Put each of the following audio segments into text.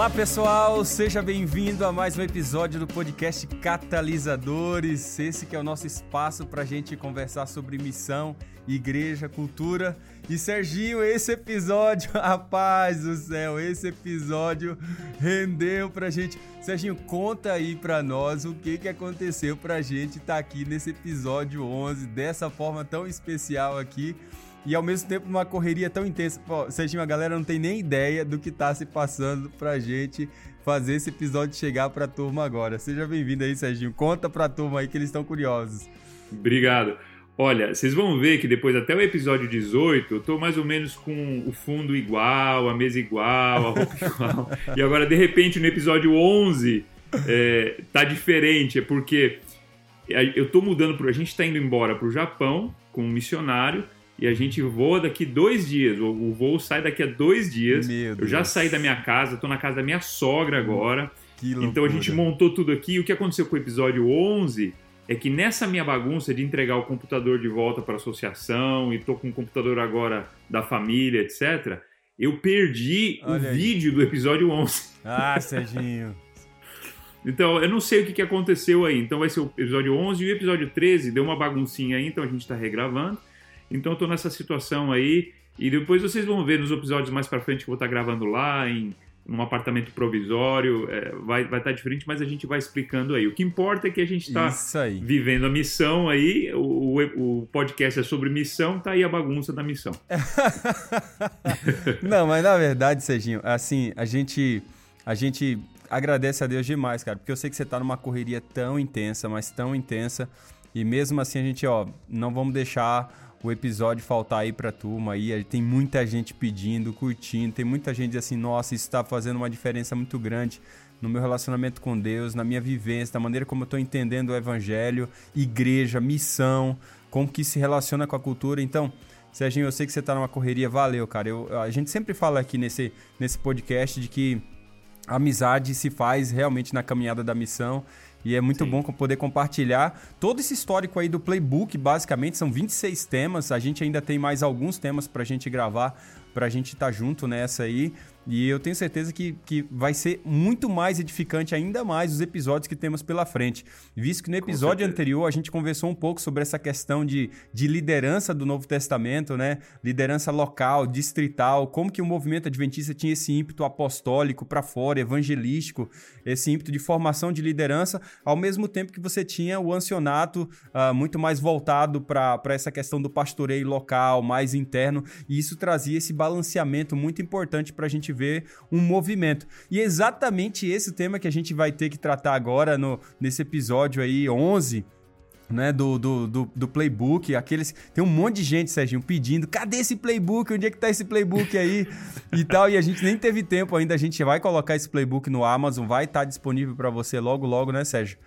Olá pessoal, seja bem-vindo a mais um episódio do podcast Catalisadores. Esse que é o nosso espaço para a gente conversar sobre missão, igreja, cultura. E Serginho, esse episódio, rapaz do céu, esse episódio rendeu pra gente. Serginho, conta aí pra nós o que, que aconteceu pra gente estar tá aqui nesse episódio 11, dessa forma tão especial aqui e ao mesmo tempo uma correria tão intensa. Pô, Serginho, a galera não tem nem ideia do que tá se passando pra gente fazer esse episódio chegar pra turma agora. Seja bem-vindo aí, Serginho. Conta pra turma aí que eles estão curiosos. Obrigado. Olha, vocês vão ver que depois, até o episódio 18, eu tô mais ou menos com o fundo igual, a mesa igual, a roupa igual. E agora, de repente, no episódio 11, é, tá diferente. É porque eu tô mudando pro. A gente tá indo embora pro Japão com um missionário e a gente voa daqui dois dias. O, voo sai daqui a dois dias. Eu já saí da minha casa, estou na casa da minha sogra agora. então a gente montou tudo aqui. O que aconteceu com o episódio 11 é que nessa minha bagunça de entregar o computador de volta para a associação e tô com o computador agora da família, etc., eu perdi Olha o aí. vídeo do episódio 11. Ah, Serginho. então, eu não sei o que, que aconteceu aí. Então vai ser o episódio 11 e o episódio 13 deu uma baguncinha aí, então a gente está regravando. Então eu tô nessa situação aí. E depois vocês vão ver nos episódios mais para frente que eu vou estar tá gravando lá em um apartamento provisório, é, vai, vai estar tá diferente, mas a gente vai explicando aí. O que importa é que a gente está vivendo a missão aí, o, o, o, podcast é sobre missão, tá aí a bagunça da missão. Não, mas na verdade, Serginho, assim, a gente, a gente agradece a Deus demais, cara, porque eu sei que você está numa correria tão intensa, mas tão intensa, e mesmo assim a gente, ó, não vamos deixar o episódio faltar aí pra turma aí. Tem muita gente pedindo, curtindo, tem muita gente assim, nossa, isso tá fazendo uma diferença muito grande no meu relacionamento com Deus, na minha vivência, da maneira como eu tô entendendo o evangelho, igreja, missão, como que se relaciona com a cultura. Então, Serginho, eu sei que você tá numa correria, valeu, cara. Eu, a gente sempre fala aqui nesse, nesse podcast de que a amizade se faz realmente na caminhada da missão e é muito Sim. bom poder compartilhar todo esse histórico aí do playbook, basicamente são 26 temas. A gente ainda tem mais alguns temas para a gente gravar, para a gente estar tá junto nessa aí. E eu tenho certeza que, que vai ser muito mais edificante, ainda mais, os episódios que temos pela frente. Visto que no episódio anterior a gente conversou um pouco sobre essa questão de, de liderança do Novo Testamento, né? Liderança local, distrital, como que o movimento adventista tinha esse ímpeto apostólico para fora, evangelístico, esse ímpeto de formação de liderança, ao mesmo tempo que você tinha o ancionato uh, muito mais voltado para essa questão do pastoreio local, mais interno, e isso trazia esse balanceamento muito importante para a gente ver um movimento. E é exatamente esse tema que a gente vai ter que tratar agora no, nesse episódio aí 11, né, do, do, do, do, playbook, aqueles. Tem um monte de gente, Serginho, pedindo: cadê esse playbook? Onde é que tá esse playbook aí? e tal. E a gente nem teve tempo ainda. A gente vai colocar esse playbook no Amazon, vai estar tá disponível para você logo, logo, né, Sérgio?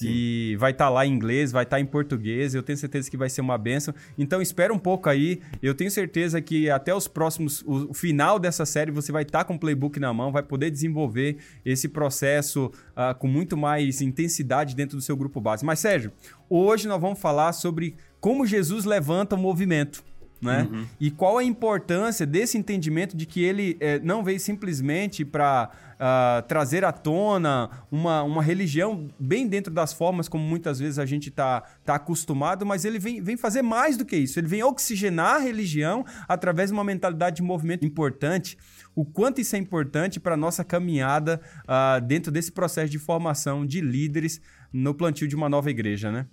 Sim. E vai estar tá lá em inglês, vai estar tá em português. Eu tenho certeza que vai ser uma benção. Então espera um pouco aí. Eu tenho certeza que até os próximos, o, final dessa série, você vai estar tá com o playbook na mão, vai poder desenvolver esse processo uh, com muito mais intensidade dentro do seu grupo base. Mas Sérgio, hoje nós vamos falar sobre como Jesus levanta o movimento né? Uhum. E qual a importância desse entendimento de que ele é, não veio simplesmente para ah, trazer à tona uma, uma religião bem dentro das formas como muitas vezes a gente está tá acostumado, mas ele vem, vem fazer mais do que isso. Ele vem oxigenar a religião através de uma mentalidade de movimento importante. O quanto isso é importante para a nossa caminhada uh, dentro desse processo de formação de líderes no plantio de uma nova igreja, né?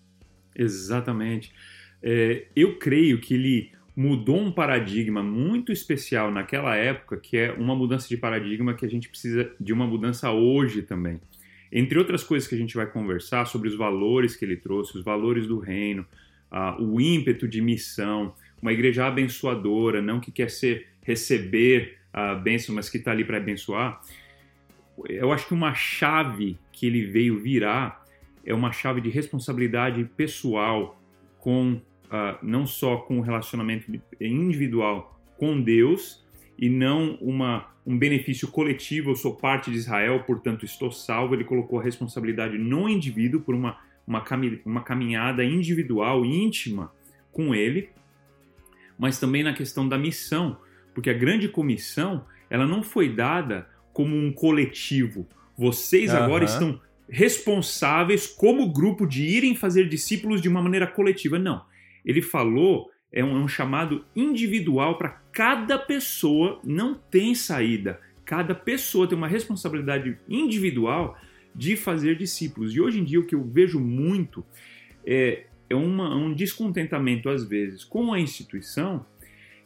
Exatamente. É, eu creio que ele mudou um paradigma muito especial naquela época, que é uma mudança de paradigma que a gente precisa de uma mudança hoje também. Entre outras coisas que a gente vai conversar sobre os valores que ele trouxe, os valores do reino, uh, o ímpeto de missão, uma igreja abençoadora, não que quer ser receber a bênção, mas que está ali para abençoar. Eu acho que uma chave que ele veio virar é uma chave de responsabilidade pessoal com uh, não só com o relacionamento individual com Deus e não uma, um benefício coletivo, eu sou parte de Israel, portanto estou salvo. Ele colocou a responsabilidade no indivíduo por uma, uma, uma caminhada individual, íntima com ele, mas também na questão da missão, porque a grande comissão ela não foi dada como um coletivo. Vocês uhum. agora estão responsáveis como grupo de irem fazer discípulos de uma maneira coletiva. Não. Ele falou, é um, é um chamado individual para cada pessoa, não tem saída. Cada pessoa tem uma responsabilidade individual de fazer discípulos. E hoje em dia o que eu vejo muito é, é uma, um descontentamento, às vezes, com a instituição.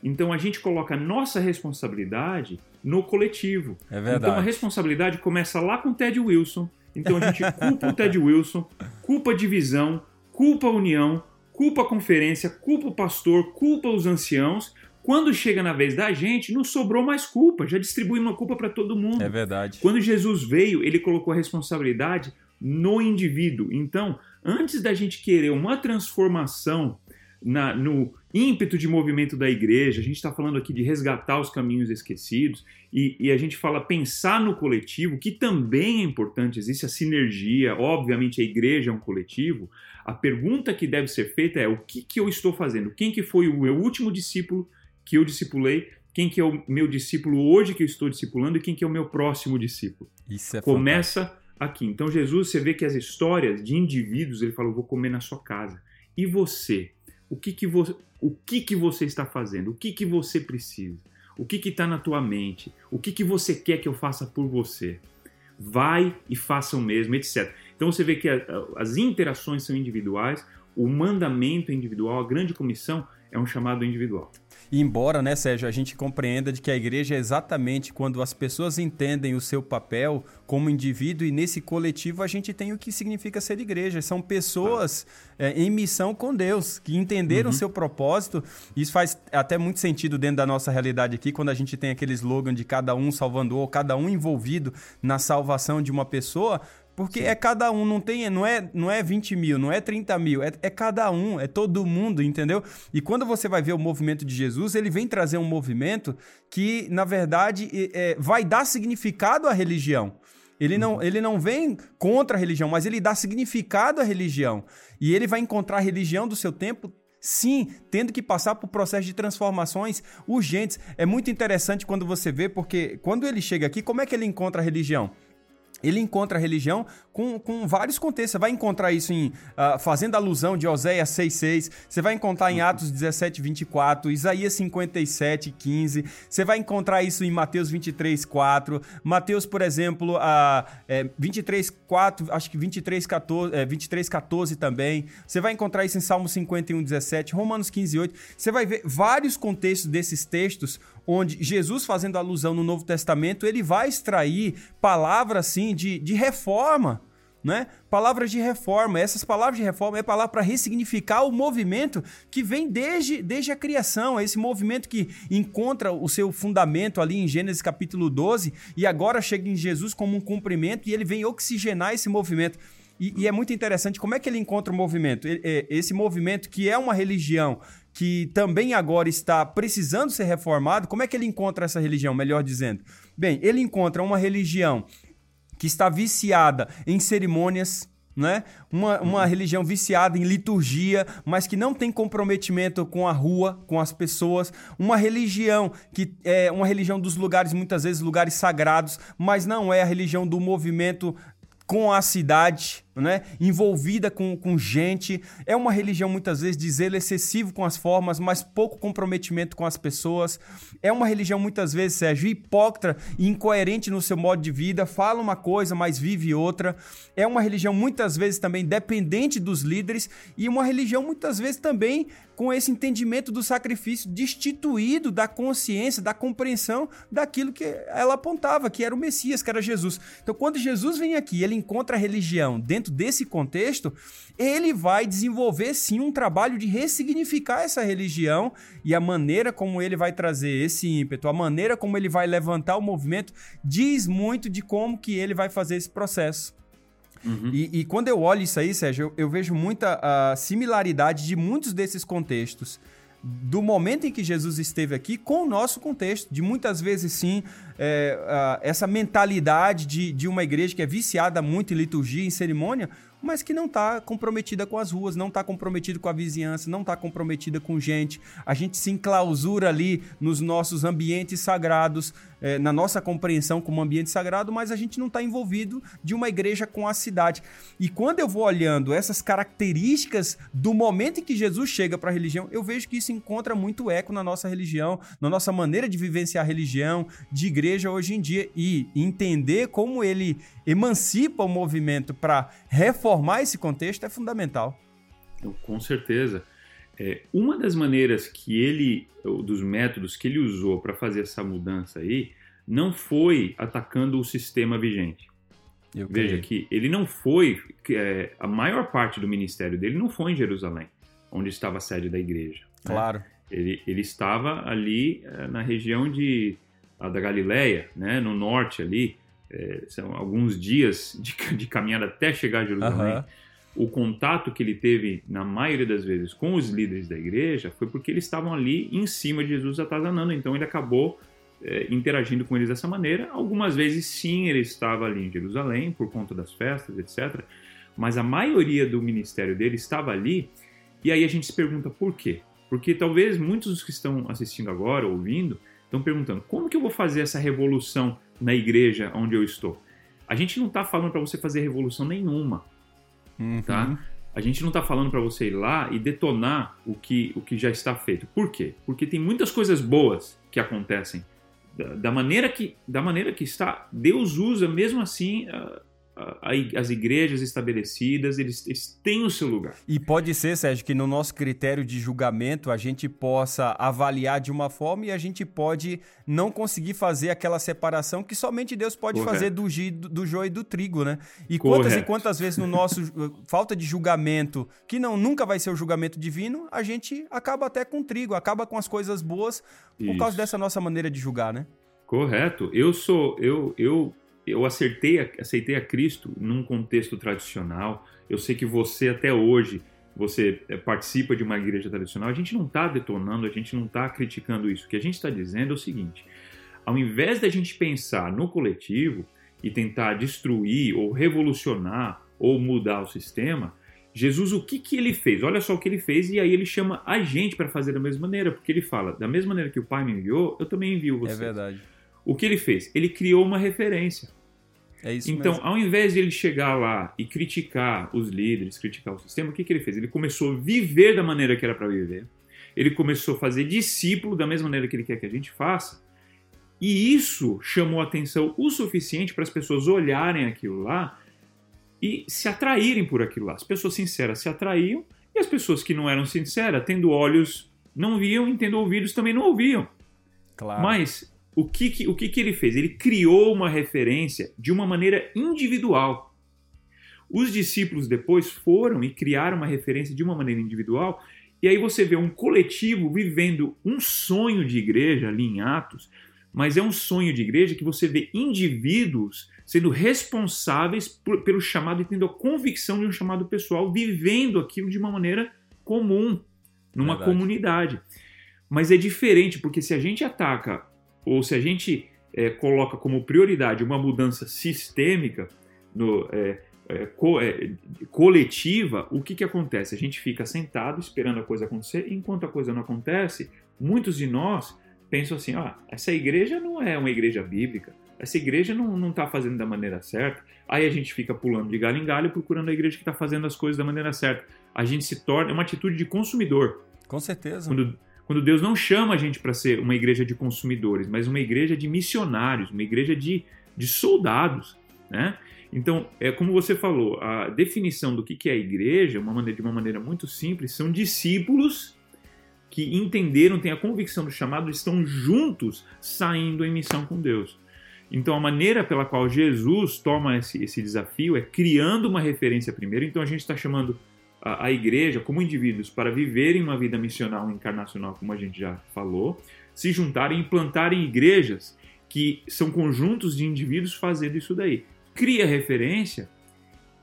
Então a gente coloca a nossa responsabilidade no coletivo. É verdade. Então a responsabilidade começa lá com o Ted Wilson. Então a gente culpa o Ted Wilson, culpa a divisão, culpa a união, culpa a conferência, culpa o pastor, culpa os anciãos. Quando chega na vez da gente, não sobrou mais culpa, já distribuímos uma culpa para todo mundo. É verdade. Quando Jesus veio, ele colocou a responsabilidade no indivíduo. Então, antes da gente querer uma transformação na, no ímpeto de movimento da igreja, a gente está falando aqui de resgatar os caminhos esquecidos, e, e, a gente fala pensar no coletivo, que também é importante, existe a sinergia, obviamente a igreja é um coletivo. A pergunta que deve ser feita é: o que, que eu estou fazendo? Quem que foi o meu último discípulo que eu discipulei? Quem que é o meu discípulo hoje que eu estou discipulando e quem que é o meu próximo discípulo? Isso é Começa fantástico. aqui. Então Jesus, você vê que as histórias de indivíduos, ele falou: vou comer na sua casa. E você? O que que você, o que que você está fazendo? O que que você precisa? O que está na tua mente? O que, que você quer que eu faça por você? Vai e faça o mesmo, etc. Então você vê que a, a, as interações são individuais, o mandamento é individual, a grande comissão é um chamado individual. E embora, né, Sérgio, a gente compreenda de que a igreja é exatamente quando as pessoas entendem o seu papel como indivíduo e nesse coletivo a gente tem o que significa ser igreja. São pessoas é, em missão com Deus, que entenderam o uhum. seu propósito. Isso faz até muito sentido dentro da nossa realidade aqui, quando a gente tem aquele slogan de cada um salvando ou cada um envolvido na salvação de uma pessoa, porque Sim. é cada um, não tem, não é, não é 20 mil, não é 30 mil, é, é cada um, é todo mundo, entendeu? E quando você vai ver o movimento de Jesus, ele vem trazer um movimento que, na verdade, é, vai dar significado à religião. Ele não, uhum. ele não vem contra a religião, mas ele dá significado à religião. E ele vai encontrar a religião do seu tempo Sim, tendo que passar por processo de transformações urgentes. É muito interessante quando você vê, porque quando ele chega aqui, como é que ele encontra a religião? Ele encontra a religião com, com vários contextos. Você vai encontrar isso em uh, fazendo alusão de Oséias 6,6, você vai encontrar em Atos 17, 24, Isaías 57, 15, você vai encontrar isso em Mateus 23, 4, Mateus, por exemplo, uh, é, 23, 4, acho que 23, 14, é, 23, 14 também, você vai encontrar isso em Salmo 51, 17, Romanos 15, 8, você vai ver vários contextos desses textos onde Jesus, fazendo alusão no Novo Testamento, ele vai extrair palavras assim de, de reforma. Né? Palavras de reforma. Essas palavras de reforma é palavra para ressignificar o movimento que vem desde, desde a criação, esse movimento que encontra o seu fundamento ali em Gênesis capítulo 12 e agora chega em Jesus como um cumprimento e ele vem oxigenar esse movimento. E, e é muito interessante como é que ele encontra o movimento. Esse movimento que é uma religião que também agora está precisando ser reformado, como é que ele encontra essa religião, melhor dizendo? Bem, ele encontra uma religião que está viciada em cerimônias, né? Uma, uma religião viciada em liturgia, mas que não tem comprometimento com a rua, com as pessoas. Uma religião que é uma religião dos lugares, muitas vezes lugares sagrados, mas não é a religião do movimento com a cidade, né? envolvida com, com gente. É uma religião, muitas vezes, de zelo excessivo com as formas, mas pouco comprometimento com as pessoas. É uma religião, muitas vezes, Sérgio, hipócrita e incoerente no seu modo de vida, fala uma coisa, mas vive outra. É uma religião, muitas vezes, também dependente dos líderes e uma religião, muitas vezes, também com esse entendimento do sacrifício destituído da consciência, da compreensão daquilo que ela apontava, que era o Messias, que era Jesus. Então, quando Jesus vem aqui, ele encontra a religião dentro dentro desse contexto, ele vai desenvolver sim um trabalho de ressignificar essa religião e a maneira como ele vai trazer esse ímpeto, a maneira como ele vai levantar o movimento, diz muito de como que ele vai fazer esse processo. Uhum. E, e, quando eu olho isso aí, Sérgio, eu, eu vejo muita uh, similaridade de muitos desses contextos do momento em que Jesus esteve aqui com o nosso contexto, de muitas vezes sim, é, essa mentalidade de, de uma igreja que é viciada muito em liturgia, em cerimônia, mas que não está comprometida com as ruas, não está comprometida com a vizinhança, não está comprometida com gente. A gente se enclausura ali nos nossos ambientes sagrados, é, na nossa compreensão como ambiente sagrado, mas a gente não está envolvido de uma igreja com a cidade. E quando eu vou olhando essas características do momento em que Jesus chega para a religião, eu vejo que isso encontra muito eco na nossa religião, na nossa maneira de vivenciar a religião, de igreja hoje em dia. E entender como ele emancipa o movimento para reformar esse contexto é fundamental. Com certeza. É, uma das maneiras que ele, dos métodos que ele usou para fazer essa mudança aí, não foi atacando o sistema vigente. Eu Veja creio. que ele não foi, é, a maior parte do ministério dele não foi em Jerusalém, onde estava a sede da igreja. Né? Claro. Né? Ele, ele estava ali é, na região de, da Galileia, né, no norte ali, é, são alguns dias de, de, caminhada até chegar a Jerusalém. Uhum. O contato que ele teve, na maioria das vezes, com os líderes da igreja foi porque eles estavam ali em cima de Jesus atazanando. Então ele acabou é, interagindo com eles dessa maneira. Algumas vezes, sim, ele estava ali em Jerusalém por conta das festas, etc. Mas a maioria do ministério dele estava ali. E aí a gente se pergunta por quê? Porque talvez muitos dos que estão assistindo agora, ouvindo, estão perguntando como que eu vou fazer essa revolução na igreja onde eu estou? A gente não está falando para você fazer revolução nenhuma, uhum. tá? A gente não está falando para você ir lá e detonar o que, o que já está feito. Por quê? Porque tem muitas coisas boas que acontecem da, da, maneira que da maneira que está. Deus usa mesmo assim uh, as igrejas estabelecidas, eles, eles, têm o seu lugar. E pode ser, Sérgio, que no nosso critério de julgamento a gente possa avaliar de uma forma e a gente pode não conseguir fazer aquela separação que somente Deus pode Correto. fazer do, do, do joio e do trigo, né? E Correto. quantas e quantas vezes no nosso falta de julgamento, que não nunca vai ser o julgamento divino, a gente acaba até com trigo, acaba com as coisas boas por Isso. causa dessa nossa maneira de julgar, né? Correto. Eu sou eu eu eu acertei, aceitei a Cristo num contexto tradicional. Eu sei que você até hoje você eh, participa de uma igreja tradicional. A gente não está detonando, a gente não está criticando isso. O que a gente está dizendo é o seguinte: ao invés da gente pensar no coletivo e tentar destruir ou revolucionar ou mudar o sistema, Jesus, o que, que ele fez? Olha só o que ele fez, e aí ele chama a gente para fazer da mesma maneira, porque ele fala: da mesma maneira que o Pai me enviou, eu também envio você. É verdade. O que ele fez? Ele criou uma referência. É isso então, mesmo. ao invés de ele chegar lá e criticar os líderes, criticar o sistema, o que, que ele fez? Ele começou a viver da maneira que era para viver. Ele começou a fazer discípulo da mesma maneira que ele quer que a gente faça. E isso chamou atenção o suficiente para as pessoas olharem aquilo lá e se atraírem por aquilo lá. As pessoas sinceras se atraíam e as pessoas que não eram sinceras, tendo olhos, não viam e tendo ouvidos também não ouviam. Claro. Mas o que, que, o que, que ele fez? Ele criou uma referência de uma maneira individual. Os discípulos depois foram e criaram uma referência de uma maneira individual, e aí você vê um coletivo vivendo um sonho de igreja ali em Atos, mas é um sonho de igreja que você vê indivíduos sendo responsáveis por, pelo chamado e tendo a convicção de um chamado pessoal, vivendo aquilo de uma maneira comum, numa Verdade. comunidade. Mas é diferente, porque se a gente ataca ou se a gente é, coloca como prioridade uma mudança sistêmica, no, é, é, co, é, coletiva, o que, que acontece? A gente fica sentado esperando a coisa acontecer, e enquanto a coisa não acontece, muitos de nós pensam assim: ah, essa igreja não é uma igreja bíblica, essa igreja não está fazendo da maneira certa. Aí a gente fica pulando de galho em galho procurando a igreja que está fazendo as coisas da maneira certa. A gente se torna é uma atitude de consumidor. Com certeza. Quando, quando Deus não chama a gente para ser uma igreja de consumidores, mas uma igreja de missionários, uma igreja de, de soldados, né? Então, é como você falou, a definição do que é a igreja, uma maneira, de uma maneira muito simples, são discípulos que entenderam, têm a convicção do chamado, estão juntos saindo em missão com Deus. Então, a maneira pela qual Jesus toma esse, esse desafio é criando uma referência primeiro. Então, a gente está chamando a, igreja como indivíduos para viverem uma vida missional encarnacional, como a gente já falou, se juntarem e implantarem igrejas que são conjuntos de indivíduos fazendo isso daí. Cria referência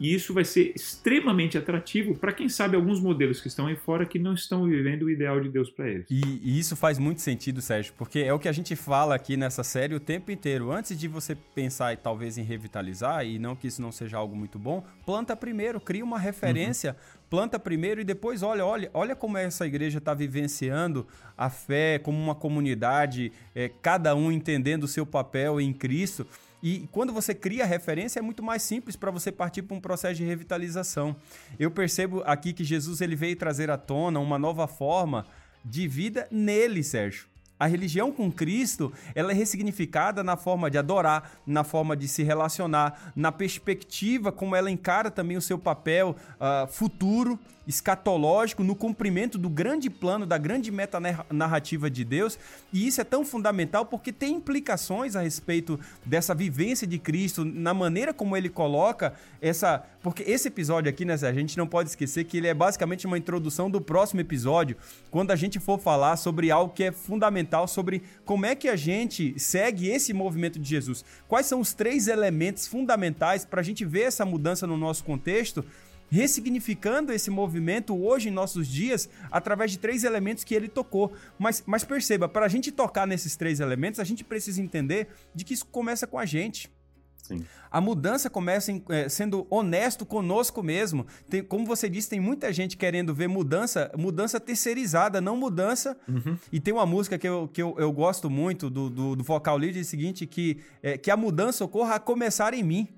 e isso vai ser extremamente atrativo para quem sabe alguns modelos que estão aí fora que não estão vivendo o ideal de Deus para eles. E, e, isso faz muito sentido, Sérgio, porque é o que a gente fala aqui nessa série o tempo inteiro. Antes de você pensar talvez em revitalizar, e não que isso não seja algo muito bom, planta primeiro, cria uma referência, uhum. Planta primeiro e depois olha, olha, olha como essa igreja está vivenciando a fé como uma comunidade, é, cada um entendendo o seu papel em Cristo. E quando você cria referência, é muito mais simples para você partir para um processo de revitalização. Eu percebo aqui que Jesus ele veio trazer à tona uma nova forma de vida nele, Sérgio. A religião com Cristo, ela é ressignificada na forma de adorar, na forma de se relacionar, na perspectiva como ela encara também o seu papel uh, futuro escatológico no cumprimento do grande plano, da grande meta-narrativa de Deus. E isso é tão fundamental porque tem implicações a respeito dessa vivência de Cristo, na maneira como ele coloca essa. Porque esse episódio aqui, né, a gente não pode esquecer que ele é basicamente uma introdução do próximo episódio, quando a gente for falar sobre algo que é fundamental, sobre como é que a gente segue esse movimento de Jesus. Quais são os três elementos fundamentais para a gente ver essa mudança no nosso contexto ressignificando esse movimento hoje em nossos dias através de três elementos que ele tocou. Mas, mas perceba, para a gente tocar nesses três elementos, a gente precisa entender de que isso começa com a gente. Sim. A mudança começa em, é, sendo honesto conosco mesmo. Tem, como você disse, tem muita gente querendo ver mudança, mudança terceirizada, não mudança. Uhum. E tem uma música que eu, que eu, eu gosto muito do, do, do vocal lead, é o seguinte, que, é, que a mudança ocorra a começar em mim.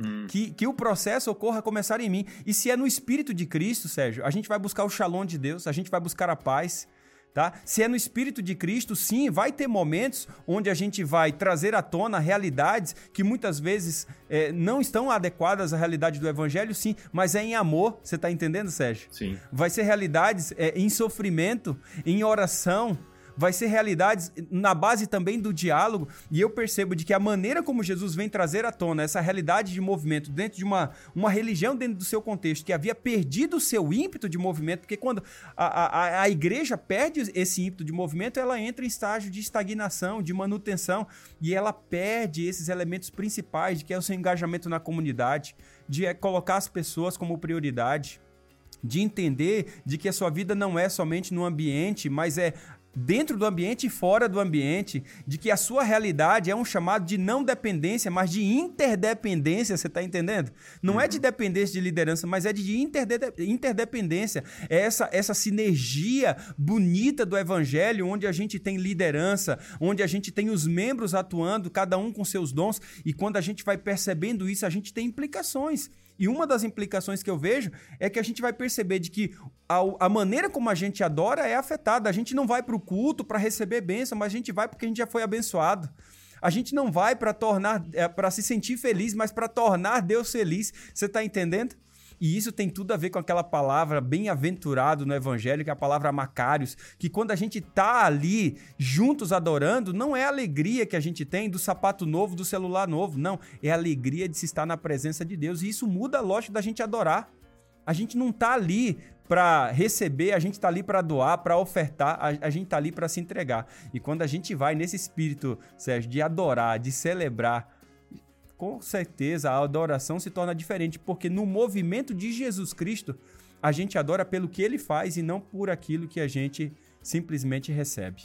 Hum. Que, que o processo ocorra a começar em mim. E se é no Espírito de Cristo, Sérgio, a gente vai buscar o shalom de Deus, a gente vai buscar a paz. Tá? Se é no Espírito de Cristo, sim, vai ter momentos onde a gente vai trazer à tona realidades que muitas vezes é, não estão adequadas à realidade do Evangelho, sim, mas é em amor, você está entendendo, Sérgio? Sim. Vai ser realidades é, em sofrimento, em oração, vai ser realidades na base também do diálogo. E eu percebo de que a maneira como Jesus vem trazer à tona essa realidade de movimento dentro de uma, uma religião dentro do seu contexto que havia perdido o seu ímpeto de movimento, porque quando a, a, a igreja perde esse ímpeto de movimento, ela entra em estágio de estagnação, de manutenção, e ela perde esses elementos principais de que é o seu engajamento na comunidade, de é colocar as pessoas como prioridade de entender de que a sua vida não é somente no ambiente, mas é dentro do ambiente e fora do ambiente, de que a sua realidade é um chamado de não dependência, mas de interdependência, você está entendendo? Não uhum. é de uhum. dependência de liderança, mas é de interdependência. É essa, essa sinergia bonita do evangelho, onde a gente tem liderança, onde a gente tem os membros atuando, cada um com seus dons, e quando a gente vai percebendo isso, a gente tem implicações. E uma das implicações que eu vejo é que a gente vai perceber de que a, a maneira como a gente adora é afetada. A gente não vai para o culto para receber bênção, mas a gente vai porque a gente já foi abençoado. A gente não vai para tornar, é, para se sentir feliz, mas para tornar Deus feliz. Você está entendendo? E isso tem tudo a ver com aquela palavra bem-aventurado no Evangelho, que é a palavra Macários, que quando a gente tá ali juntos adorando, não é a alegria que a gente tem do sapato novo, do celular novo, não. É a alegria de se estar na presença de Deus. E isso muda a lógica da gente adorar. A gente não tá ali para receber, a gente está ali para doar, para ofertar, a, a gente está ali para se entregar. E quando a gente vai nesse espírito, Sérgio, de adorar, de celebrar, com certeza a adoração se torna diferente, porque no movimento de Jesus Cristo, a gente adora pelo que ele faz e não por aquilo que a gente simplesmente recebe.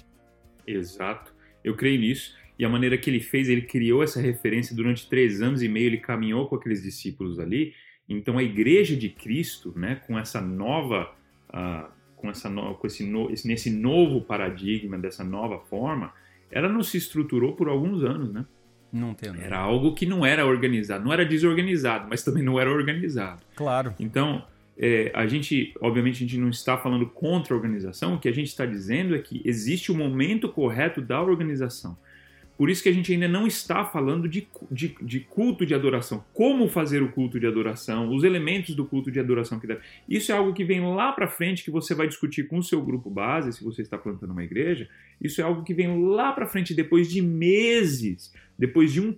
Exato, eu creio nisso. E a maneira que ele fez, ele criou essa referência durante três anos e meio, ele caminhou com aqueles discípulos ali. Então a igreja de Cristo, né, com essa nova, uh, com essa no, com esse, no, nesse novo paradigma, dessa nova forma, ela não se estruturou por alguns anos, né? Não. Era algo que não era organizado. Não era desorganizado, mas também não era organizado. Claro. Então, é, a gente, obviamente, a gente não está falando contra a organização. O que a gente está dizendo é que existe o momento correto da organização. Por isso que a gente ainda não está falando de, de, de, culto de adoração. Como fazer o culto de adoração, os elementos do culto de adoração que deve. Isso é algo que vem lá para frente, que você vai discutir com o seu grupo base, se você está plantando uma igreja. Isso é algo que vem lá para frente, depois de meses, depois de um,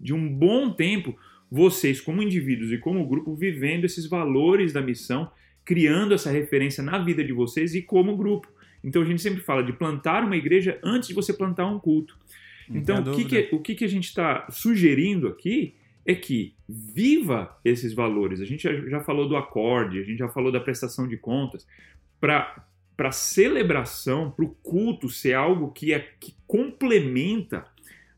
de um bom tempo, vocês, como indivíduos e como grupo, vivendo esses valores da missão, criando essa referência na vida de vocês e como grupo. Então a gente sempre fala de plantar uma igreja antes de você plantar um culto. Então, o que, que, o que, que a gente está sugerindo aqui é que viva esses valores. A gente já falou do acorde, a gente já falou da prestação de contas. Para para celebração, para o culto ser algo que, é, que complementa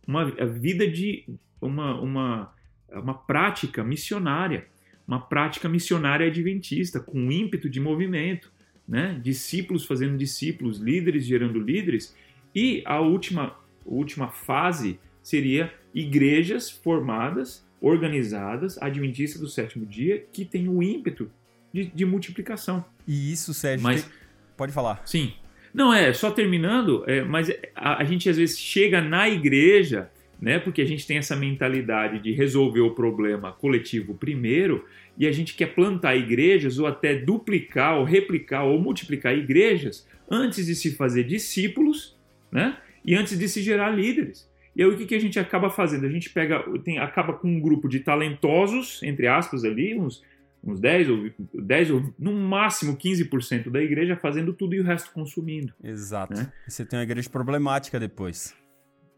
uma a vida de uma, uma, uma prática missionária, uma prática missionária adventista, com ímpeto de movimento, né? discípulos fazendo discípulos, líderes gerando líderes, e a última, última fase seria igrejas formadas, organizadas, adventistas do sétimo dia, que têm o ímpeto de, de multiplicação. E isso, Sérgio, mas, tem... pode falar. Sim. Não, é, só terminando, é, mas a, a gente às vezes chega na igreja né? Porque a gente tem essa mentalidade de resolver o problema coletivo primeiro e a gente quer plantar igrejas ou até duplicar ou replicar ou multiplicar igrejas antes de se fazer discípulos, né? E antes de se gerar líderes. E aí o que, que a gente acaba fazendo? A gente pega, tem, acaba com um grupo de talentosos, entre aspas ali, uns, uns 10 ou 10 ou no máximo 15% da igreja fazendo tudo e o resto consumindo. Exato. Né? Você tem uma igreja problemática depois.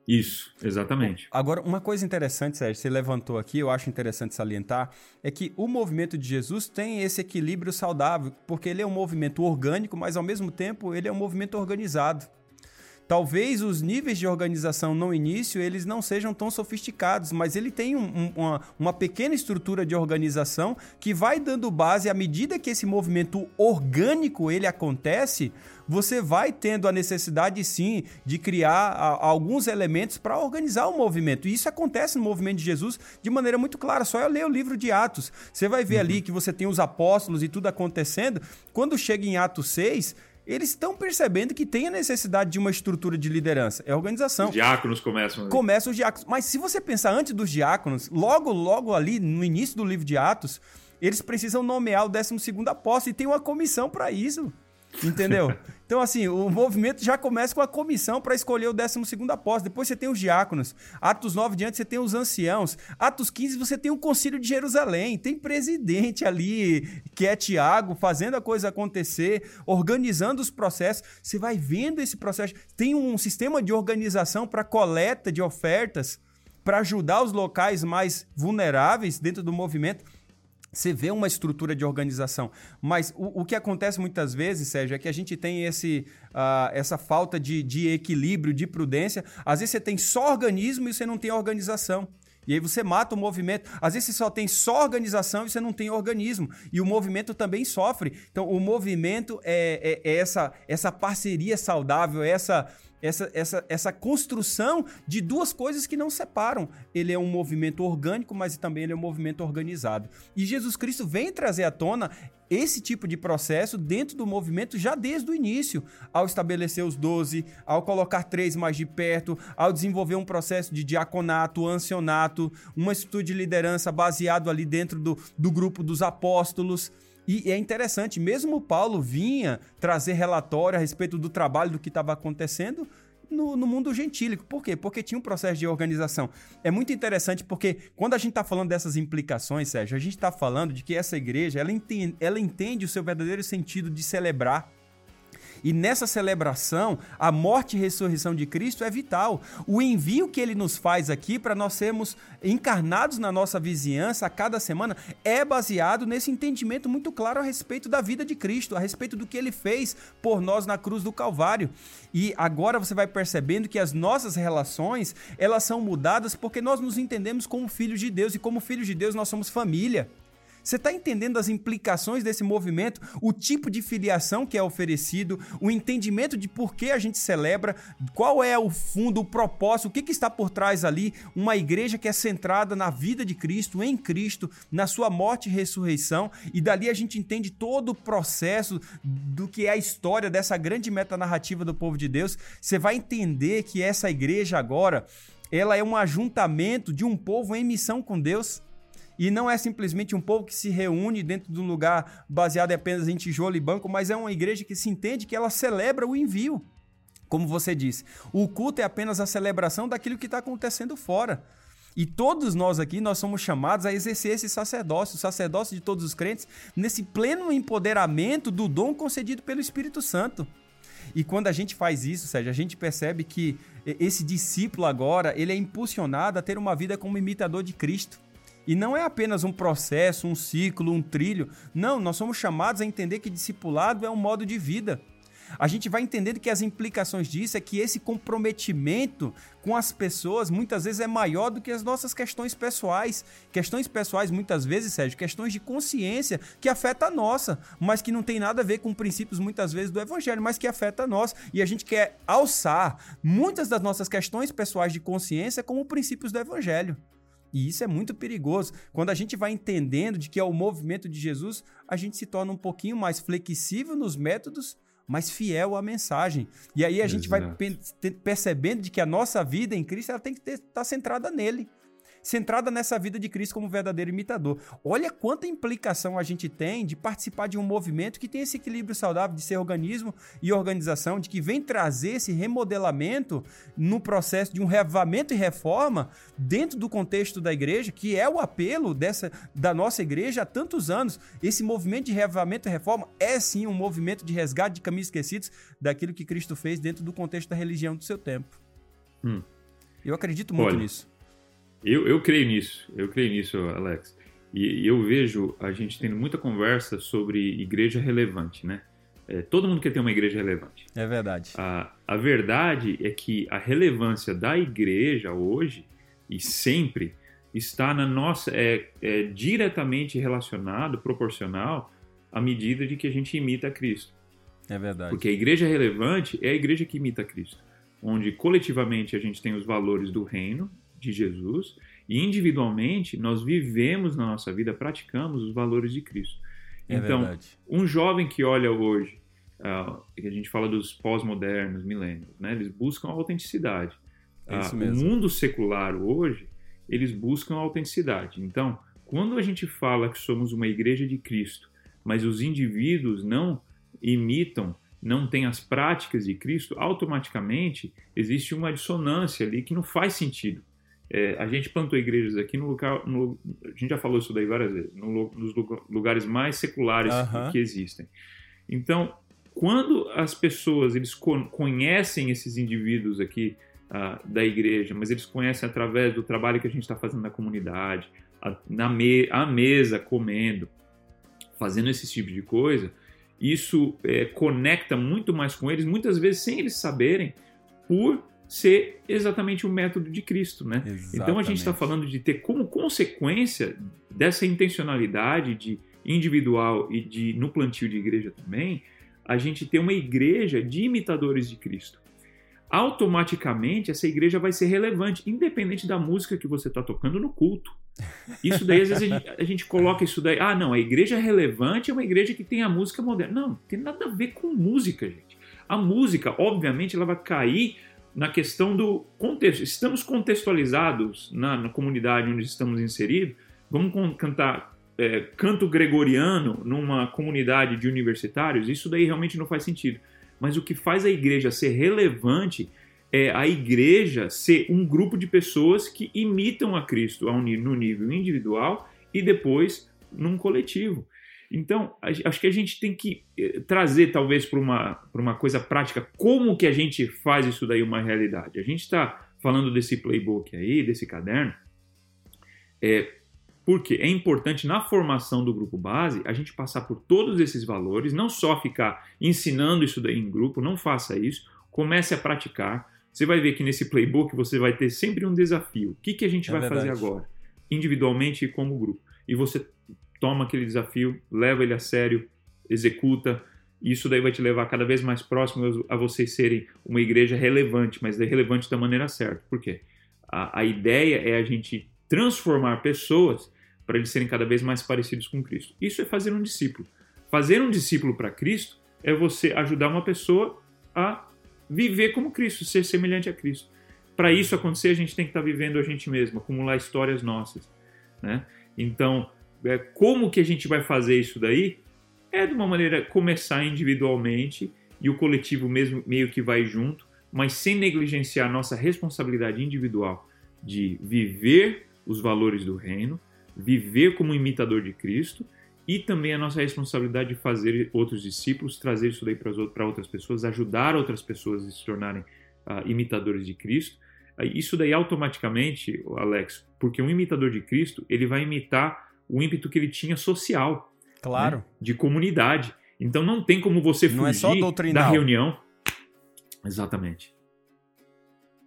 Isso, exatamente. Agora, uma coisa interessante, Sérgio, você levantou aqui, eu acho interessante salientar, é que o movimento de Jesus tem esse equilíbrio saudável, porque ele é um movimento orgânico, mas ao mesmo tempo ele é um movimento organizado. Talvez os níveis de organização no início eles não sejam tão sofisticados, mas ele tem um, um, uma, uma pequena estrutura de organização que vai dando base à medida que esse movimento orgânico ele acontece, você vai tendo a necessidade sim de criar a, alguns elementos para organizar o movimento. E isso acontece no movimento de Jesus de maneira muito clara. Só eu ler o livro de Atos. Você vai ver uhum. ali que você tem os apóstolos e tudo acontecendo. Quando chega em Atos 6, eles estão percebendo que tem a necessidade de uma estrutura de liderança. É organização. Os diáconos começam. Começam os diáconos. Mas se você pensar antes dos diáconos, logo, logo ali, no início do livro de Atos, eles precisam nomear o 12 apóstolo e tem uma comissão para isso. Entendeu? Então, assim, o movimento já começa com a comissão para escolher o 12 apóstolo. Depois você tem os diáconos. Atos 9 diante você tem os anciãos. Atos 15 você tem o concílio de Jerusalém. Tem presidente ali, que é Tiago, fazendo a coisa acontecer, organizando os processos. Você vai vendo esse processo. Tem um sistema de organização para coleta de ofertas para ajudar os locais mais vulneráveis dentro do movimento. Você vê uma estrutura de organização. Mas o, o, que acontece muitas vezes, Sérgio, é que a gente tem esse, uh, essa falta de, de equilíbrio, de prudência. Às vezes você tem só organismo e você não tem organização. E aí você mata o movimento. Às vezes você só tem só organização e você não tem organismo. E o movimento também sofre. Então, o movimento é, é, é essa, essa parceria saudável, é essa essa, essa, essa construção de duas coisas que não separam. Ele é um movimento orgânico, mas também ele é um movimento organizado. E Jesus Cristo vem trazer à tona esse tipo de processo dentro do movimento já desde o início, ao estabelecer os doze, ao colocar três mais de perto, ao desenvolver um processo de diaconato, ancionato, uma estrutura de liderança baseado ali dentro do, do grupo dos apóstolos. E é interessante, mesmo Paulo vinha trazer relatório a respeito do trabalho do que estava acontecendo no, no, mundo gentílico. Por quê? Porque tinha um processo de organização. É muito interessante porque quando a gente está falando dessas implicações, Sérgio, a gente está falando de que essa igreja ela entende, ela entende o seu verdadeiro sentido de celebrar e nessa celebração, a morte e ressurreição de Cristo é vital. O envio que ele nos faz aqui para nós sermos encarnados na nossa vizinhança a cada semana é baseado nesse entendimento muito claro a respeito da vida de Cristo, a respeito do que ele fez por nós na cruz do Calvário. E agora você vai percebendo que as nossas relações, elas são mudadas porque nós nos entendemos como filhos de Deus e como filhos de Deus nós somos família. Você está entendendo as implicações desse movimento, o tipo de filiação que é oferecido, o entendimento de por que a gente celebra, qual é o fundo, o propósito, o que, que está por trás ali? Uma igreja que é centrada na vida de Cristo, em Cristo, na sua morte e ressurreição, e dali a gente entende todo o processo do que é a história dessa grande metanarrativa do povo de Deus. Você vai entender que essa igreja agora ela é um ajuntamento de um povo em missão com Deus. E não é simplesmente um povo que se reúne dentro de um lugar baseado apenas em tijolo e banco, mas é uma igreja que se entende que ela celebra o envio. Como você disse, o culto é apenas a celebração daquilo que está acontecendo fora. E todos nós aqui, nós somos chamados a exercer esse sacerdócio, o sacerdócio de todos os crentes, nesse pleno empoderamento do dom concedido pelo Espírito Santo. E quando a gente faz isso, Sérgio, a gente percebe que esse discípulo agora, ele é impulsionado a ter uma vida como imitador de Cristo. E não é apenas um processo, um ciclo, um trilho. Não, nós somos chamados a entender que discipulado é um modo de vida. A gente vai entendendo que as implicações disso é que esse comprometimento com as pessoas muitas vezes é maior do que as nossas questões pessoais. Questões pessoais, muitas vezes, Sérgio, questões de consciência que afeta a nossa, mas que não tem nada a ver com princípios, muitas vezes, do evangelho, mas que afeta a nós. E a gente quer alçar muitas das nossas questões pessoais de consciência como princípios do evangelho. E isso é muito perigoso. Quando a gente vai entendendo de que é o movimento de Jesus, a gente se torna um pouquinho mais flexível nos métodos, mas fiel à mensagem. E aí a Exato. gente vai percebendo de que a nossa vida em Cristo ela tem que estar tá centrada nele centrada nessa vida de Cristo como verdadeiro imitador. Olha quanta implicação a gente tem de participar de um movimento que tem esse equilíbrio saudável de ser organismo e organização, de que vem trazer esse remodelamento no processo de um reavamento e reforma dentro do contexto da igreja, que é o apelo dessa da nossa igreja há tantos anos. Esse movimento de reavamento e reforma é sim um movimento de resgate de caminhos esquecidos daquilo que Cristo fez dentro do contexto da religião do seu tempo. Hum. Eu acredito muito Olha, nisso. Eu, eu creio nisso, eu creio nisso, Alex. E, e eu vejo a gente tendo muita conversa sobre igreja relevante, né? É, todo mundo quer ter uma igreja relevante. É verdade. A, a verdade é que a relevância da igreja hoje e sempre está na nossa é, é diretamente relacionado, proporcional à medida de que a gente imita Cristo. É verdade. Porque a igreja relevante é a igreja que imita Cristo, onde coletivamente a gente tem os valores do reino de Jesus e individualmente nós vivemos na nossa vida, praticamos os valores de Cristo. É então, verdade. um jovem que olha hoje, uh, que a gente fala dos pós-modernos, milênios, né? Eles buscam a autenticidade. É isso uh, mesmo. O mundo secular hoje, eles buscam a autenticidade. Então, quando a gente fala que somos uma igreja de Cristo, mas os indivíduos não imitam não tem as práticas de Cristo, automaticamente existe uma dissonância ali que não faz sentido. É, a gente plantou igrejas aqui no lugar, no, a gente já falou isso daí várias vezes, no, nos lugares mais seculares que existem. Então, quando as pessoas eles conhecem esses indivíduos aqui uh, da igreja, mas eles conhecem através do trabalho que a gente está fazendo na comunidade, a, na me, à mesa, comendo, fazendo esse tipo de coisa, isso é, conecta muito mais com eles, muitas vezes sem eles saberem, por ser exatamente o método de Cristo, né? Exatamente. Então a gente está falando de ter como consequência dessa intencionalidade de individual e de no plantio de igreja também, a gente ter uma igreja de imitadores de Cristo. Automaticamente essa igreja vai ser relevante, independente da música que você está tocando no culto. Isso daí, às vezes, a gente, a gente, coloca isso daí. Ah, não, a igreja relevante é uma igreja que tem a música moderna. Não, não tem nada a ver com música, gente. A música, obviamente, ela vai cair na questão do contexto. Estamos contextualizados na, na comunidade onde estamos inseridos. Vamos cantar é, canto gregoriano numa comunidade de universitários? Isso daí realmente não faz sentido. Mas o que faz a igreja ser relevante é a igreja ser um grupo de pessoas que imitam a Cristo no nível individual e depois num coletivo. Então, acho que a gente tem que eh, trazer, talvez, para uma, uma coisa prática, como que a gente faz isso daí uma realidade. A gente está falando desse playbook aí, desse caderno, é, porque é importante na formação do grupo base a gente passar por todos esses valores, não só ficar ensinando isso daí em grupo, não faça isso, comece a praticar. Você vai ver que nesse playbook você vai ter sempre um desafio. O que, que a gente é vai verdade. fazer agora? Individualmente e como grupo. E você toma aquele desafio, leva ele a sério, executa. Isso daí vai te levar cada vez mais próximo a vocês serem uma igreja relevante, mas é relevante da maneira certa. Por quê? A, a ideia é a gente transformar pessoas para eles serem cada vez mais parecidos com Cristo. Isso é fazer um discípulo. Fazer um discípulo para Cristo é você ajudar uma pessoa a viver como Cristo, ser semelhante a Cristo. Para isso acontecer, a gente tem que estar vivendo a gente mesmo, acumular histórias nossas. Né? Então, é, como que a gente vai fazer isso daí? É de uma maneira começar individualmente e o coletivo mesmo meio que vai junto, mas sem negligenciar nossa responsabilidade individual de viver os valores do reino, viver como imitador de Cristo e também a nossa responsabilidade de fazer outros discípulos, trazer isso daí para outras pessoas, ajudar outras pessoas a se tornarem uh, imitadores de Cristo. Isso daí automaticamente, Alex, porque um imitador de Cristo, ele vai imitar o ímpeto que ele tinha social. Claro. Né? De comunidade. Então não tem como você fugir não é só da reunião. Exatamente.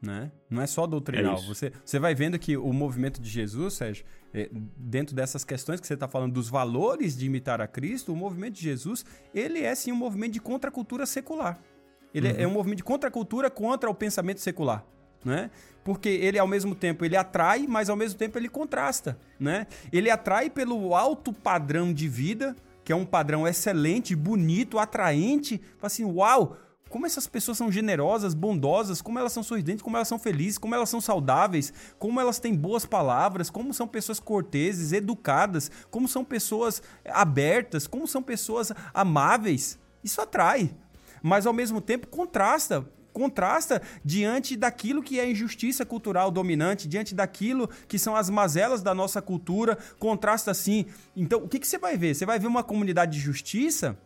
Né? Não é só doutrinal. É você, você vai vendo que o movimento de Jesus, Sérgio, é, dentro dessas questões que você está falando dos valores de imitar a Cristo, o movimento de Jesus, ele é sim um movimento de contracultura secular. Ele é, uhum. é um movimento de contracultura contra o pensamento secular. Né? Porque ele ao mesmo tempo ele atrai, mas ao mesmo tempo ele contrasta, né? Ele atrai pelo alto padrão de vida, que é um padrão excelente, bonito, atraente, assim, uau, como essas pessoas são generosas, bondosas, como elas são sorridentes, como elas são felizes, como elas são saudáveis, como elas têm boas palavras, como são pessoas corteses, educadas, como são pessoas abertas, como são pessoas amáveis. Isso atrai, mas ao mesmo tempo contrasta contrasta diante daquilo que é a injustiça cultural dominante, diante daquilo que são as mazelas da nossa cultura, contrasta assim. Então, o que, que você vai ver? Você vai ver uma comunidade de justiça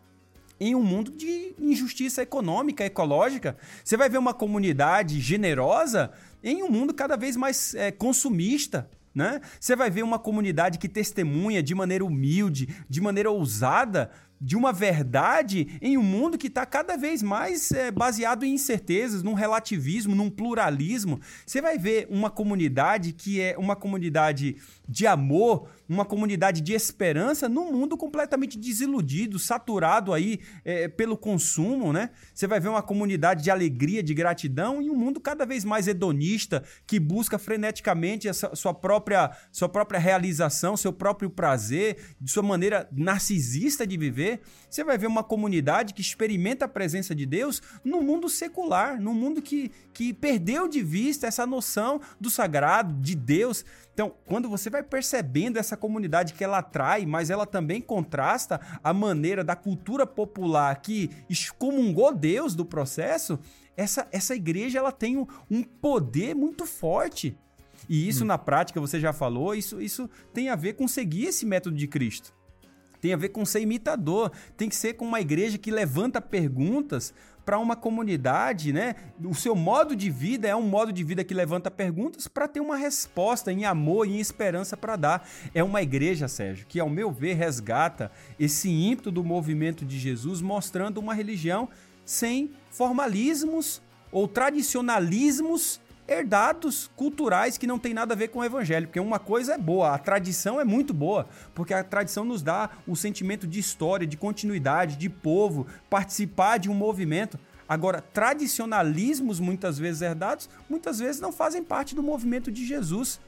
em um mundo de injustiça econômica, ecológica. Você vai ver uma comunidade generosa em um mundo cada vez mais é, consumista. Né? Você vai ver uma comunidade que testemunha de maneira humilde, de maneira ousada, de uma verdade em um mundo que está cada vez mais é, baseado em incertezas, num relativismo, num pluralismo. Você vai ver uma comunidade que é uma comunidade de amor, uma comunidade de esperança num mundo completamente desiludido, saturado aí é, pelo consumo, né? Você vai ver uma comunidade de alegria, de gratidão e um mundo cada vez mais hedonista que busca freneticamente a sua própria, sua própria realização, seu próprio prazer, de sua maneira narcisista de viver. Você vai ver uma comunidade que experimenta a presença de Deus no mundo secular, no mundo que, que perdeu de vista essa noção do sagrado, de Deus. Então, quando você vai percebendo essa comunidade que ela atrai, mas ela também contrasta a maneira da cultura popular que excomungou Deus do processo, essa, essa igreja ela tem um, um poder muito forte. E isso, hum. na prática, você já falou, isso, isso tem a ver com seguir esse método de Cristo tem a ver com ser imitador, tem que ser com uma igreja que levanta perguntas para uma comunidade, né? O seu modo de vida é um modo de vida que levanta perguntas para ter uma resposta em amor e em esperança para dar. É uma igreja, Sérgio, que ao meu ver resgata esse ímpeto do movimento de Jesus, mostrando uma religião sem formalismos ou tradicionalismos herdados culturais que não tem nada a ver com o evangelho, porque uma coisa é boa, a tradição é muito boa, porque a tradição nos dá o sentimento de história, de continuidade, de povo, participar de um movimento. Agora, tradicionalismos muitas vezes herdados, muitas vezes não fazem parte do movimento de Jesus.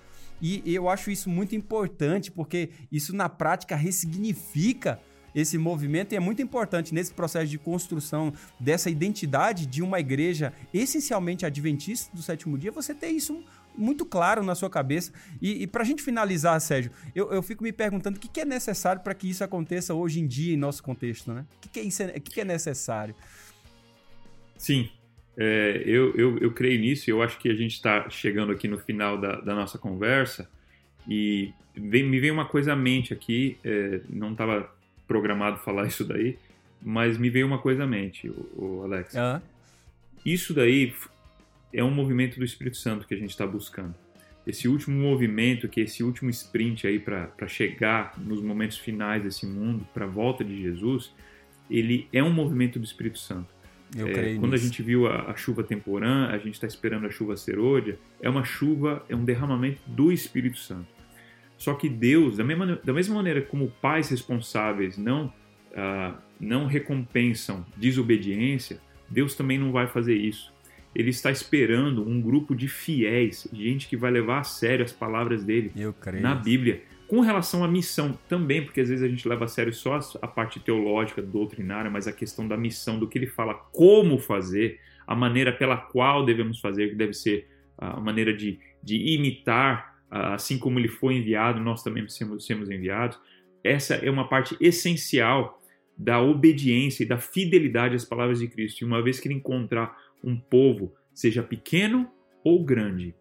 E eu acho isso muito importante, porque isso na prática ressignifica esse movimento e é muito importante nesse processo de construção dessa identidade de uma igreja essencialmente adventista do sétimo dia, você ter isso muito claro na sua cabeça. E, e para a gente finalizar, Sérgio, eu, eu fico me perguntando o que, é necessário para que isso aconteça hoje em dia em nosso contexto, né? O que, é, isso, o que é necessário? Sim, é, eu, eu, eu creio nisso e eu acho que a gente está chegando aqui no final da, da nossa conversa e vem, me vem uma coisa à mente aqui, é, não estava programado falar isso daí, mas me veio uma coisa à mente, o, o Alex. Uhum. Isso daí é um movimento do Espírito Santo que a gente está buscando. Esse último movimento, que é esse último sprint aí para chegar nos momentos finais desse mundo, para a volta de Jesus, ele é um movimento do Espírito Santo. Eu é, quando nisso. a gente viu a, a, chuva temporã, a gente está esperando a chuva serôdia, é uma chuva, é um derramamento do Espírito Santo. Só que Deus, da mesma, da mesma maneira como pais responsáveis não, uh, não recompensam desobediência, Deus também não vai fazer isso. Ele está esperando um grupo de fiéis, gente que vai levar a sério as palavras dele na Bíblia. Com relação à missão também, porque às vezes a gente leva a sério só a parte teológica, doutrinária, mas a questão da missão, do que ele fala, como fazer, a maneira pela qual devemos fazer, que deve ser a maneira de, de imitar assim como ele foi enviado, nós também somos, enviados. Essa é uma parte essencial da obediência e da fidelidade às palavras de Cristo. E uma vez que ele encontrar um povo, seja pequeno ou grande,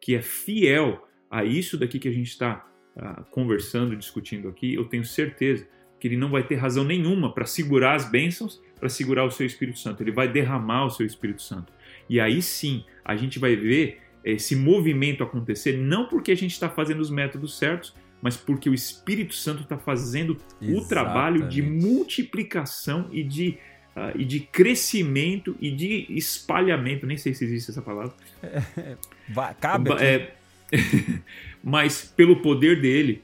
que é fiel a isso daqui que a gente está uh, conversando, discutindo aqui, eu tenho certeza que ele não vai ter razão nenhuma para segurar as bênçãos, para segurar o seu Espírito Santo. Ele vai derramar o seu Espírito Santo. E aí sim, a gente vai ver esse movimento acontecer, não porque a gente está fazendo os métodos certos, mas porque o Espírito Santo está fazendo Exatamente. o trabalho de multiplicação e de, uh, e de crescimento e de espalhamento. Nem sei se existe essa palavra. É, cabe. É, mas pelo poder dele.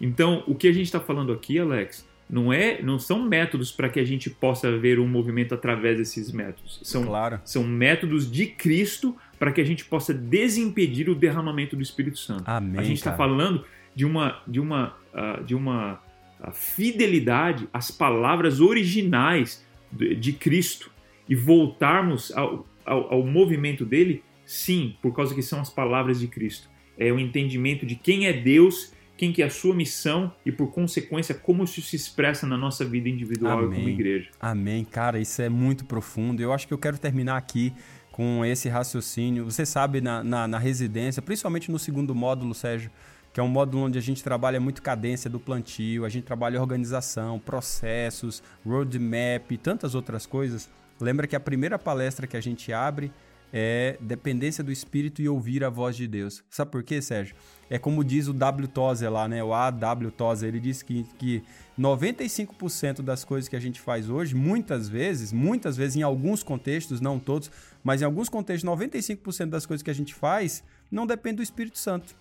Então, o que a gente está falando aqui, Alex, não é, não são métodos para que a gente possa ver um movimento através desses métodos. São, claro. são métodos de Cristo para que a gente possa desimpedir o derramamento do Espírito Santo. Amém, a gente está falando de uma, de uma, uh, de uma uh, fidelidade às palavras originais de, de Cristo e voltarmos ao, ao, ao movimento dele, sim, por causa que são as palavras de Cristo. É o entendimento de quem é Deus quem que é a sua missão e, por consequência, como isso se expressa na nossa vida individual Amém. e como igreja. Amém. Cara, isso é muito profundo. Eu acho que eu quero terminar aqui com esse raciocínio. Você sabe, na, na, na residência, principalmente no segundo módulo, Sérgio, que é um módulo onde a gente trabalha muito cadência do plantio, a gente trabalha organização, processos, roadmap e tantas outras coisas. Lembra que a primeira palestra que a gente abre é dependência do Espírito e ouvir a voz de Deus. Sabe por quê, Sérgio? É como diz o W. Tozer lá, né? O A.W. Tozer, ele diz que, que 95% das coisas que a gente faz hoje, muitas vezes, muitas vezes em alguns contextos, não todos, mas em alguns contextos, 95% das coisas que a gente faz não depende do Espírito Santo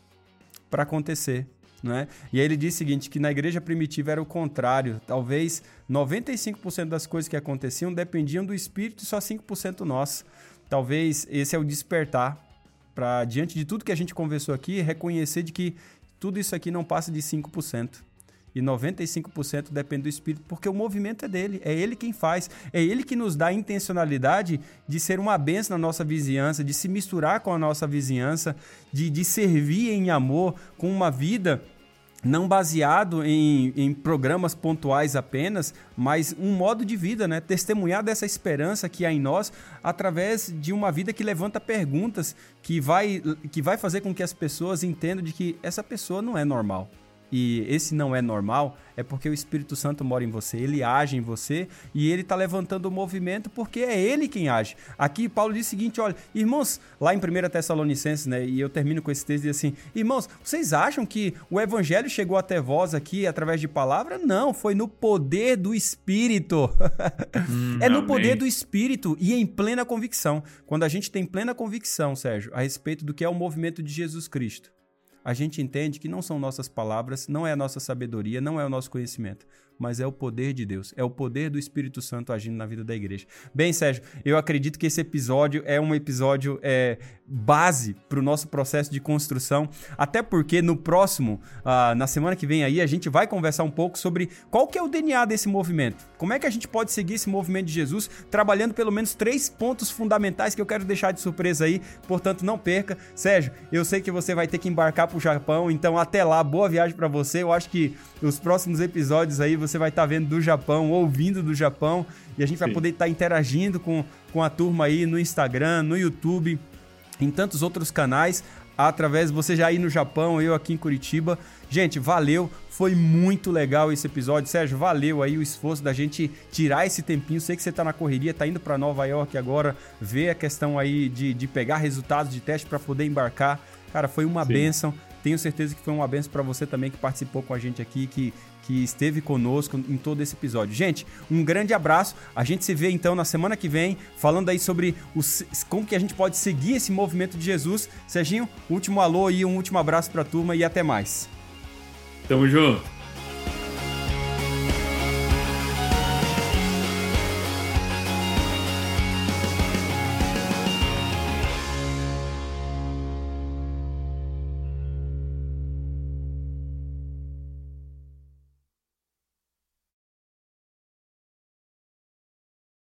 para acontecer. Né? E aí ele diz o seguinte, que na igreja primitiva era o contrário. Talvez 95% das coisas que aconteciam dependiam do Espírito e só 5% nós. Talvez esse é o despertar para, diante de tudo que a gente conversou aqui, reconhecer de que tudo isso aqui não passa de 5%. E 95% depende do Espírito, porque o movimento é dele, é ele quem faz, é ele que nos dá a intencionalidade de ser uma benção na nossa vizinhança, de se misturar com a nossa vizinhança, de, de servir em amor, com uma vida não baseado em, em, programas pontuais apenas, mas um modo de vida, né? Testemunhar dessa esperança que há em nós através de uma vida que levanta perguntas, que vai, que vai fazer com que as pessoas entendam de que essa pessoa não é normal e esse não é normal, é porque o Espírito Santo mora em você, ele age em você e ele está levantando o movimento porque é ele quem age. Aqui Paulo diz o seguinte: olha, irmãos, lá em 1 Tessalonicenses, né, e eu termino com esse texto diz assim: irmãos, vocês acham que o evangelho chegou até vós aqui através de palavra? Não, foi no poder do Espírito. Hum, é no amém. poder do Espírito e em plena convicção. Quando a gente tem plena convicção, Sérgio, a respeito do que é o movimento de Jesus Cristo a gente entende que não são nossas palavras, não é a nossa sabedoria, não é o nosso conhecimento, mas é o poder de Deus, é o poder do Espírito Santo agindo na vida da igreja. Bem, Sérgio, eu acredito que esse episódio é um episódio é, base para o nosso processo de construção, até porque no próximo, uh, na semana que vem aí, a gente vai conversar um pouco sobre qual que é o DNA desse movimento, como é que a gente pode seguir esse movimento de Jesus, trabalhando pelo menos três pontos fundamentais que eu quero deixar de surpresa aí, portanto não perca. Sérgio, eu sei que você vai ter que embarcar para o Japão, então até lá, boa viagem para você, eu acho que os próximos episódios aí você vai estar tá vendo do Japão, ouvindo do Japão, e a gente vai Sim. poder estar tá interagindo com, com a turma aí no Instagram, no YouTube, em tantos outros canais, através você já aí no Japão, eu aqui em Curitiba. Gente, valeu, foi muito legal esse episódio. Sérgio, valeu aí o esforço da gente tirar esse tempinho. Sei que você tá na correria, tá indo para Nova York agora, ver a questão aí de, de pegar resultados de teste para poder embarcar. Cara, foi uma Sim. benção. Tenho certeza que foi uma benção para você também que participou com a gente aqui, que que esteve conosco em todo esse episódio. Gente, um grande abraço. A gente se vê então na semana que vem, falando aí sobre os, como que a gente pode seguir esse movimento de Jesus. Serginho, último alô e um último abraço para a turma e até mais. Tamo junto.